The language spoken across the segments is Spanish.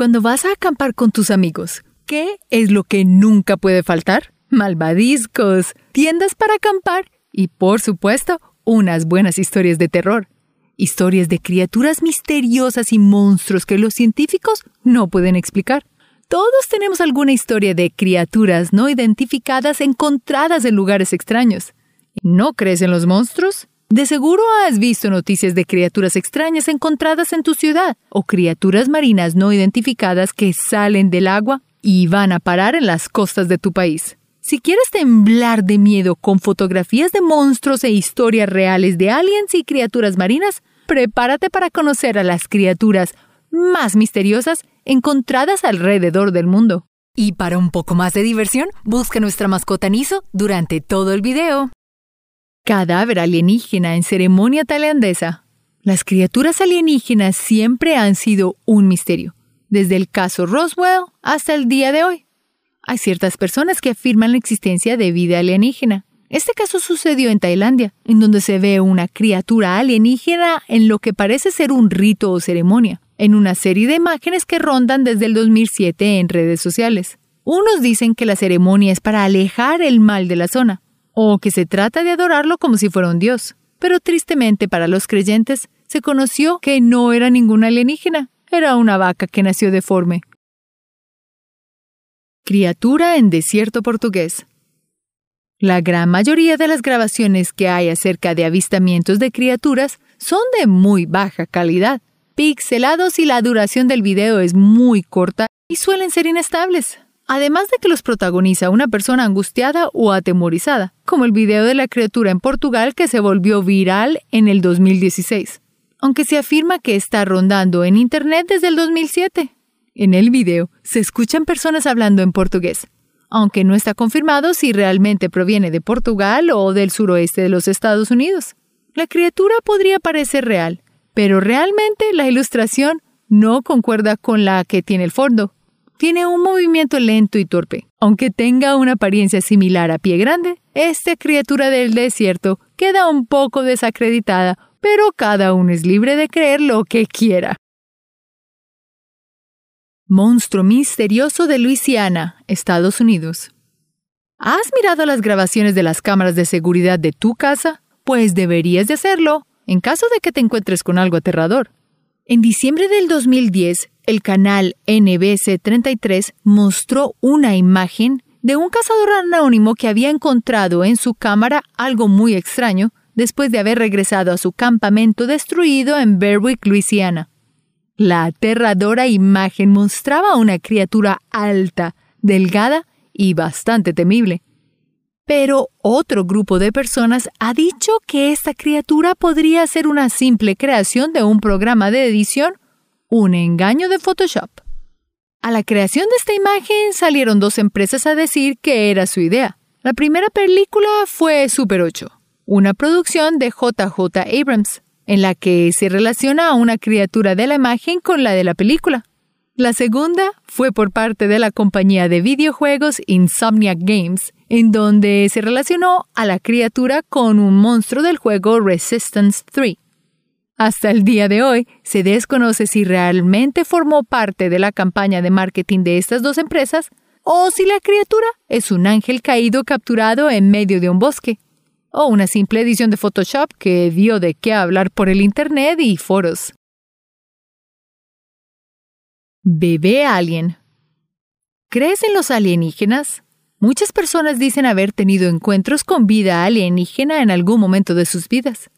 Cuando vas a acampar con tus amigos, ¿qué es lo que nunca puede faltar? Malvadiscos, tiendas para acampar y, por supuesto, unas buenas historias de terror. Historias de criaturas misteriosas y monstruos que los científicos no pueden explicar. Todos tenemos alguna historia de criaturas no identificadas encontradas en lugares extraños. ¿No crees en los monstruos? De seguro has visto noticias de criaturas extrañas encontradas en tu ciudad o criaturas marinas no identificadas que salen del agua y van a parar en las costas de tu país. Si quieres temblar de miedo con fotografías de monstruos e historias reales de aliens y criaturas marinas, prepárate para conocer a las criaturas más misteriosas encontradas alrededor del mundo. Y para un poco más de diversión, busca nuestra mascota Niso durante todo el video. Cadáver alienígena en ceremonia tailandesa. Las criaturas alienígenas siempre han sido un misterio, desde el caso Roswell hasta el día de hoy. Hay ciertas personas que afirman la existencia de vida alienígena. Este caso sucedió en Tailandia, en donde se ve una criatura alienígena en lo que parece ser un rito o ceremonia, en una serie de imágenes que rondan desde el 2007 en redes sociales. Unos dicen que la ceremonia es para alejar el mal de la zona, o que se trata de adorarlo como si fuera un dios. Pero tristemente para los creyentes se conoció que no era ninguna alienígena, era una vaca que nació deforme. Criatura en desierto portugués. La gran mayoría de las grabaciones que hay acerca de avistamientos de criaturas son de muy baja calidad, pixelados y la duración del video es muy corta y suelen ser inestables además de que los protagoniza una persona angustiada o atemorizada, como el video de la criatura en Portugal que se volvió viral en el 2016, aunque se afirma que está rondando en Internet desde el 2007. En el video se escuchan personas hablando en portugués, aunque no está confirmado si realmente proviene de Portugal o del suroeste de los Estados Unidos. La criatura podría parecer real, pero realmente la ilustración no concuerda con la que tiene el fondo, tiene un movimiento lento y torpe. Aunque tenga una apariencia similar a pie grande, esta criatura del desierto queda un poco desacreditada, pero cada uno es libre de creer lo que quiera. Monstruo misterioso de Luisiana, Estados Unidos. ¿Has mirado las grabaciones de las cámaras de seguridad de tu casa? Pues deberías de hacerlo, en caso de que te encuentres con algo aterrador. En diciembre del 2010, el canal NBC33 mostró una imagen de un cazador anónimo que había encontrado en su cámara algo muy extraño después de haber regresado a su campamento destruido en Berwick, Luisiana. La aterradora imagen mostraba una criatura alta, delgada y bastante temible. Pero otro grupo de personas ha dicho que esta criatura podría ser una simple creación de un programa de edición, un engaño de Photoshop. A la creación de esta imagen salieron dos empresas a decir que era su idea. La primera película fue Super 8, una producción de JJ Abrams, en la que se relaciona a una criatura de la imagen con la de la película. La segunda fue por parte de la compañía de videojuegos Insomniac Games, en donde se relacionó a la criatura con un monstruo del juego Resistance 3. Hasta el día de hoy, se desconoce si realmente formó parte de la campaña de marketing de estas dos empresas o si la criatura es un ángel caído capturado en medio de un bosque, o una simple edición de Photoshop que dio de qué hablar por el Internet y foros. Bebé alien. ¿Crees en los alienígenas? Muchas personas dicen haber tenido encuentros con vida alienígena en algún momento de sus vidas.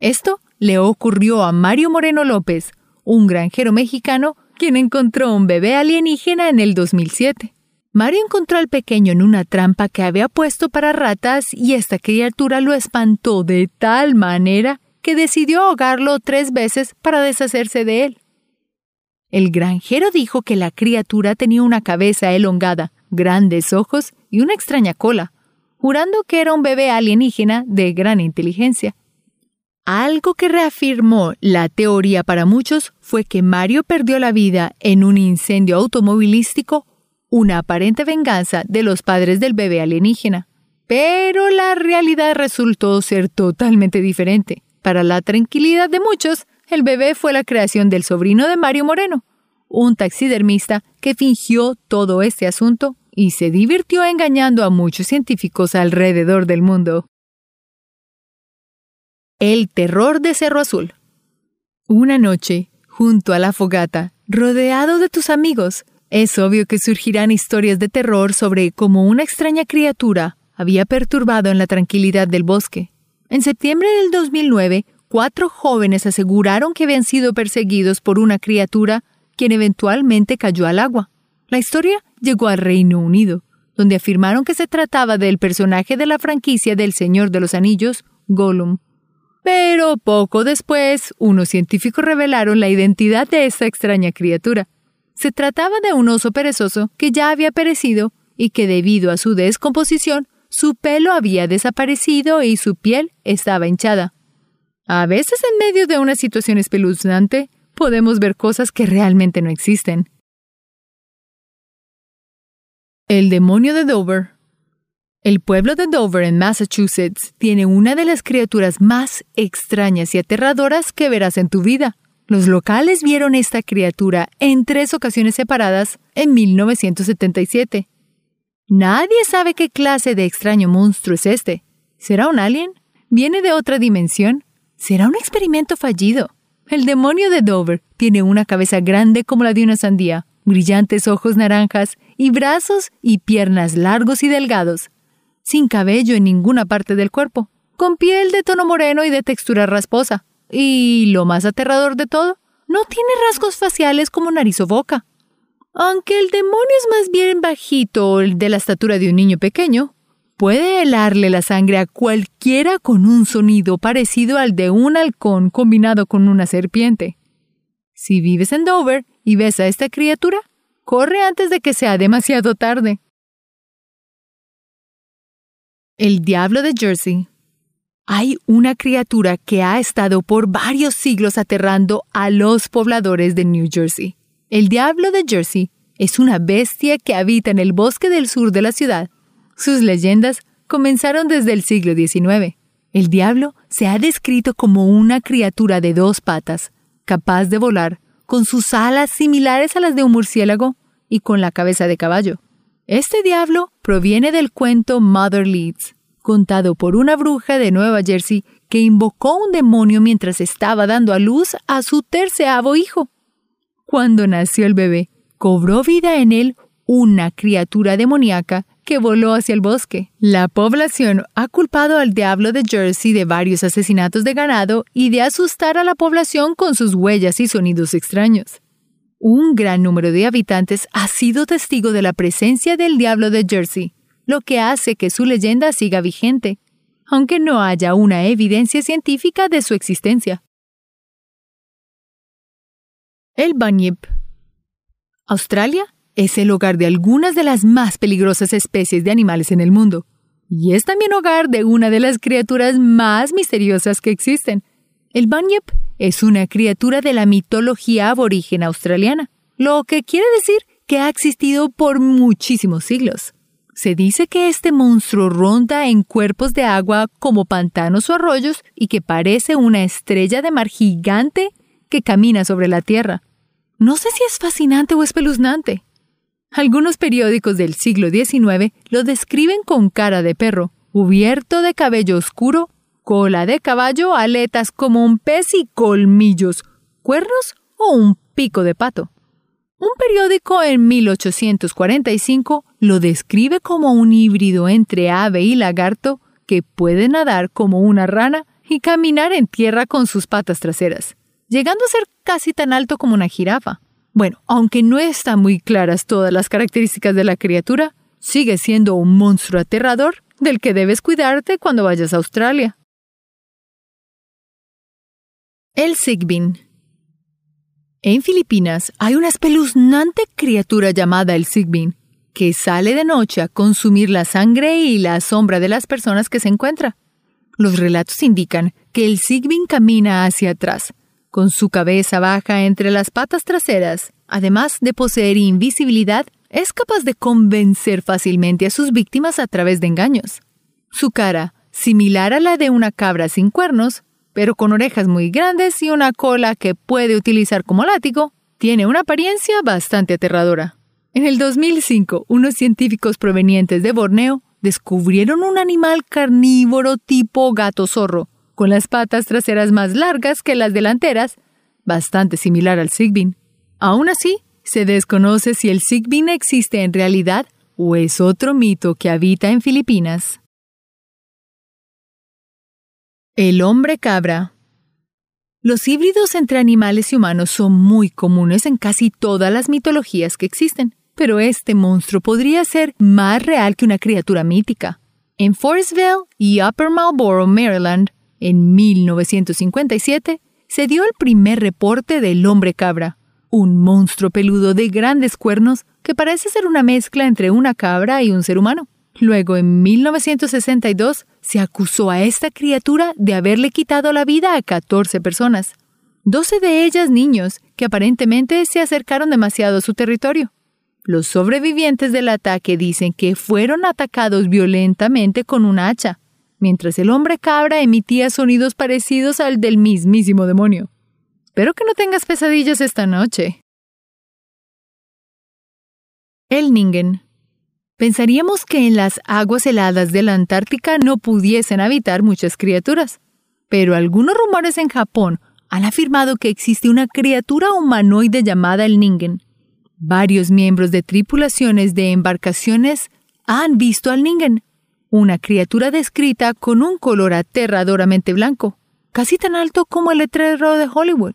Esto le ocurrió a Mario Moreno López, un granjero mexicano quien encontró un bebé alienígena en el 2007. Mario encontró al pequeño en una trampa que había puesto para ratas y esta criatura lo espantó de tal manera que decidió ahogarlo tres veces para deshacerse de él. El granjero dijo que la criatura tenía una cabeza elongada, grandes ojos y una extraña cola, jurando que era un bebé alienígena de gran inteligencia. Algo que reafirmó la teoría para muchos fue que Mario perdió la vida en un incendio automovilístico, una aparente venganza de los padres del bebé alienígena. Pero la realidad resultó ser totalmente diferente. Para la tranquilidad de muchos, el bebé fue la creación del sobrino de Mario Moreno, un taxidermista que fingió todo este asunto y se divirtió engañando a muchos científicos alrededor del mundo. El terror de Cerro Azul. Una noche, junto a la fogata, rodeado de tus amigos, es obvio que surgirán historias de terror sobre cómo una extraña criatura había perturbado en la tranquilidad del bosque. En septiembre del 2009, cuatro jóvenes aseguraron que habían sido perseguidos por una criatura quien eventualmente cayó al agua. La historia llegó al Reino Unido, donde afirmaron que se trataba del personaje de la franquicia del Señor de los Anillos, Gollum. Pero poco después, unos científicos revelaron la identidad de esta extraña criatura. Se trataba de un oso perezoso que ya había perecido y que debido a su descomposición, su pelo había desaparecido y su piel estaba hinchada. A veces en medio de una situación espeluznante, podemos ver cosas que realmente no existen. El demonio de Dover. El pueblo de Dover en Massachusetts tiene una de las criaturas más extrañas y aterradoras que verás en tu vida. Los locales vieron esta criatura en tres ocasiones separadas en 1977. Nadie sabe qué clase de extraño monstruo es este. ¿Será un alien? ¿Viene de otra dimensión? ¿Será un experimento fallido? El demonio de Dover tiene una cabeza grande como la de una sandía, brillantes ojos naranjas y brazos y piernas largos y delgados, sin cabello en ninguna parte del cuerpo, con piel de tono moreno y de textura rasposa. Y lo más aterrador de todo, no tiene rasgos faciales como nariz o boca. Aunque el demonio es más bien bajito, de la estatura de un niño pequeño, puede helarle la sangre a cualquiera con un sonido parecido al de un halcón combinado con una serpiente. Si vives en Dover y ves a esta criatura, corre antes de que sea demasiado tarde. El diablo de Jersey hay una criatura que ha estado por varios siglos aterrando a los pobladores de New Jersey. El diablo de Jersey es una bestia que habita en el bosque del sur de la ciudad. Sus leyendas comenzaron desde el siglo XIX. El diablo se ha descrito como una criatura de dos patas, capaz de volar, con sus alas similares a las de un murciélago y con la cabeza de caballo. Este diablo proviene del cuento Mother Leeds, contado por una bruja de Nueva Jersey que invocó un demonio mientras estaba dando a luz a su terceavo hijo. Cuando nació el bebé, cobró vida en él una criatura demoníaca que voló hacia el bosque. La población ha culpado al diablo de Jersey de varios asesinatos de ganado y de asustar a la población con sus huellas y sonidos extraños. Un gran número de habitantes ha sido testigo de la presencia del diablo de Jersey, lo que hace que su leyenda siga vigente, aunque no haya una evidencia científica de su existencia. El Bunyip. Australia es el hogar de algunas de las más peligrosas especies de animales en el mundo, y es también hogar de una de las criaturas más misteriosas que existen. El Bunyip es una criatura de la mitología aborigen australiana, lo que quiere decir que ha existido por muchísimos siglos. Se dice que este monstruo ronda en cuerpos de agua como pantanos o arroyos y que parece una estrella de mar gigante que camina sobre la tierra. No sé si es fascinante o espeluznante. Algunos periódicos del siglo XIX lo describen con cara de perro, cubierto de cabello oscuro, cola de caballo, aletas como un pez y colmillos, cuernos o un pico de pato. Un periódico en 1845 lo describe como un híbrido entre ave y lagarto que puede nadar como una rana y caminar en tierra con sus patas traseras, llegando a ser casi tan alto como una jirafa. Bueno, aunque no están muy claras todas las características de la criatura, sigue siendo un monstruo aterrador del que debes cuidarte cuando vayas a Australia. El Sigbin en Filipinas hay una espeluznante criatura llamada el Sigbin, que sale de noche a consumir la sangre y la sombra de las personas que se encuentra. Los relatos indican que el Sigbin camina hacia atrás, con su cabeza baja entre las patas traseras. Además de poseer invisibilidad, es capaz de convencer fácilmente a sus víctimas a través de engaños. Su cara, similar a la de una cabra sin cuernos, pero con orejas muy grandes y una cola que puede utilizar como látigo, tiene una apariencia bastante aterradora. En el 2005, unos científicos provenientes de Borneo descubrieron un animal carnívoro tipo gato zorro, con las patas traseras más largas que las delanteras, bastante similar al Sigbin. Aún así, se desconoce si el Sigbin existe en realidad o es otro mito que habita en Filipinas. El hombre cabra. Los híbridos entre animales y humanos son muy comunes en casi todas las mitologías que existen, pero este monstruo podría ser más real que una criatura mítica. En Forestville y Upper Marlboro, Maryland, en 1957, se dio el primer reporte del hombre cabra, un monstruo peludo de grandes cuernos que parece ser una mezcla entre una cabra y un ser humano. Luego, en 1962, se acusó a esta criatura de haberle quitado la vida a 14 personas, 12 de ellas niños que aparentemente se acercaron demasiado a su territorio. Los sobrevivientes del ataque dicen que fueron atacados violentamente con un hacha, mientras el hombre cabra emitía sonidos parecidos al del mismísimo demonio. Espero que no tengas pesadillas esta noche. El Ningen. Pensaríamos que en las aguas heladas de la Antártica no pudiesen habitar muchas criaturas, pero algunos rumores en Japón han afirmado que existe una criatura humanoide llamada el Ningen. Varios miembros de tripulaciones de embarcaciones han visto al Ningen, una criatura descrita con un color aterradoramente blanco casi tan alto como el letrero de Hollywood.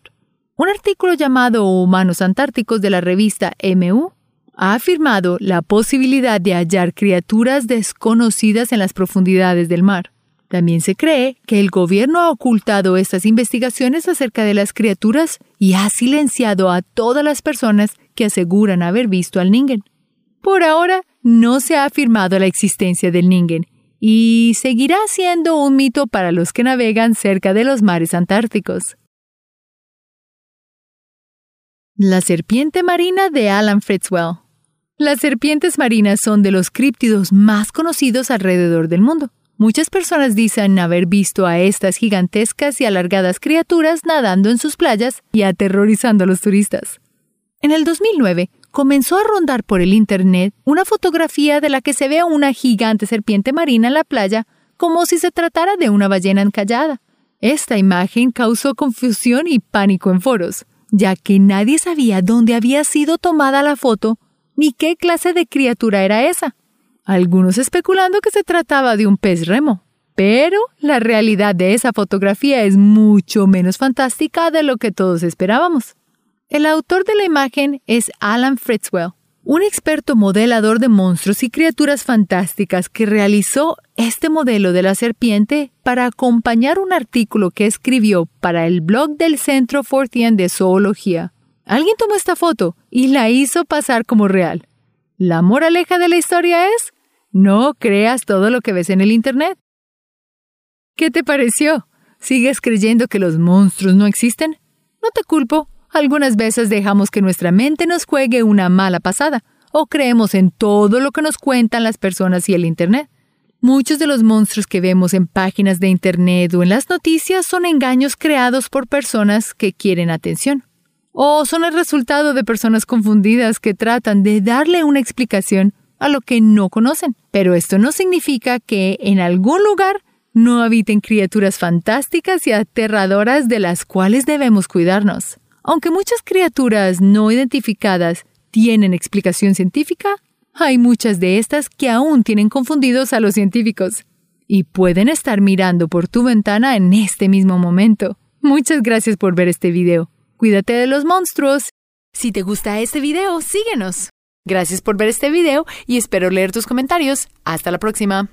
Un artículo llamado Humanos Antárticos de la revista MU ha afirmado la posibilidad de hallar criaturas desconocidas en las profundidades del mar. También se cree que el gobierno ha ocultado estas investigaciones acerca de las criaturas y ha silenciado a todas las personas que aseguran haber visto al Ningen. Por ahora, no se ha afirmado la existencia del Ningen y seguirá siendo un mito para los que navegan cerca de los mares antárticos. La serpiente marina de Alan Fritzwell. Las serpientes marinas son de los críptidos más conocidos alrededor del mundo. Muchas personas dicen haber visto a estas gigantescas y alargadas criaturas nadando en sus playas y aterrorizando a los turistas. En el 2009, comenzó a rondar por el Internet una fotografía de la que se ve una gigante serpiente marina en la playa como si se tratara de una ballena encallada. Esta imagen causó confusión y pánico en foros, ya que nadie sabía dónde había sido tomada la foto ni qué clase de criatura era esa. Algunos especulando que se trataba de un pez remo. Pero la realidad de esa fotografía es mucho menos fantástica de lo que todos esperábamos. El autor de la imagen es Alan Fritzwell, un experto modelador de monstruos y criaturas fantásticas que realizó este modelo de la serpiente para acompañar un artículo que escribió para el blog del Centro Fortean de Zoología. Alguien tomó esta foto y la hizo pasar como real. La moraleja de la historia es, no creas todo lo que ves en el Internet. ¿Qué te pareció? ¿Sigues creyendo que los monstruos no existen? No te culpo, algunas veces dejamos que nuestra mente nos juegue una mala pasada o creemos en todo lo que nos cuentan las personas y el Internet. Muchos de los monstruos que vemos en páginas de Internet o en las noticias son engaños creados por personas que quieren atención. O son el resultado de personas confundidas que tratan de darle una explicación a lo que no conocen. Pero esto no significa que en algún lugar no habiten criaturas fantásticas y aterradoras de las cuales debemos cuidarnos. Aunque muchas criaturas no identificadas tienen explicación científica, hay muchas de estas que aún tienen confundidos a los científicos y pueden estar mirando por tu ventana en este mismo momento. Muchas gracias por ver este video. Cuídate de los monstruos. Si te gusta este video, síguenos. Gracias por ver este video y espero leer tus comentarios. Hasta la próxima.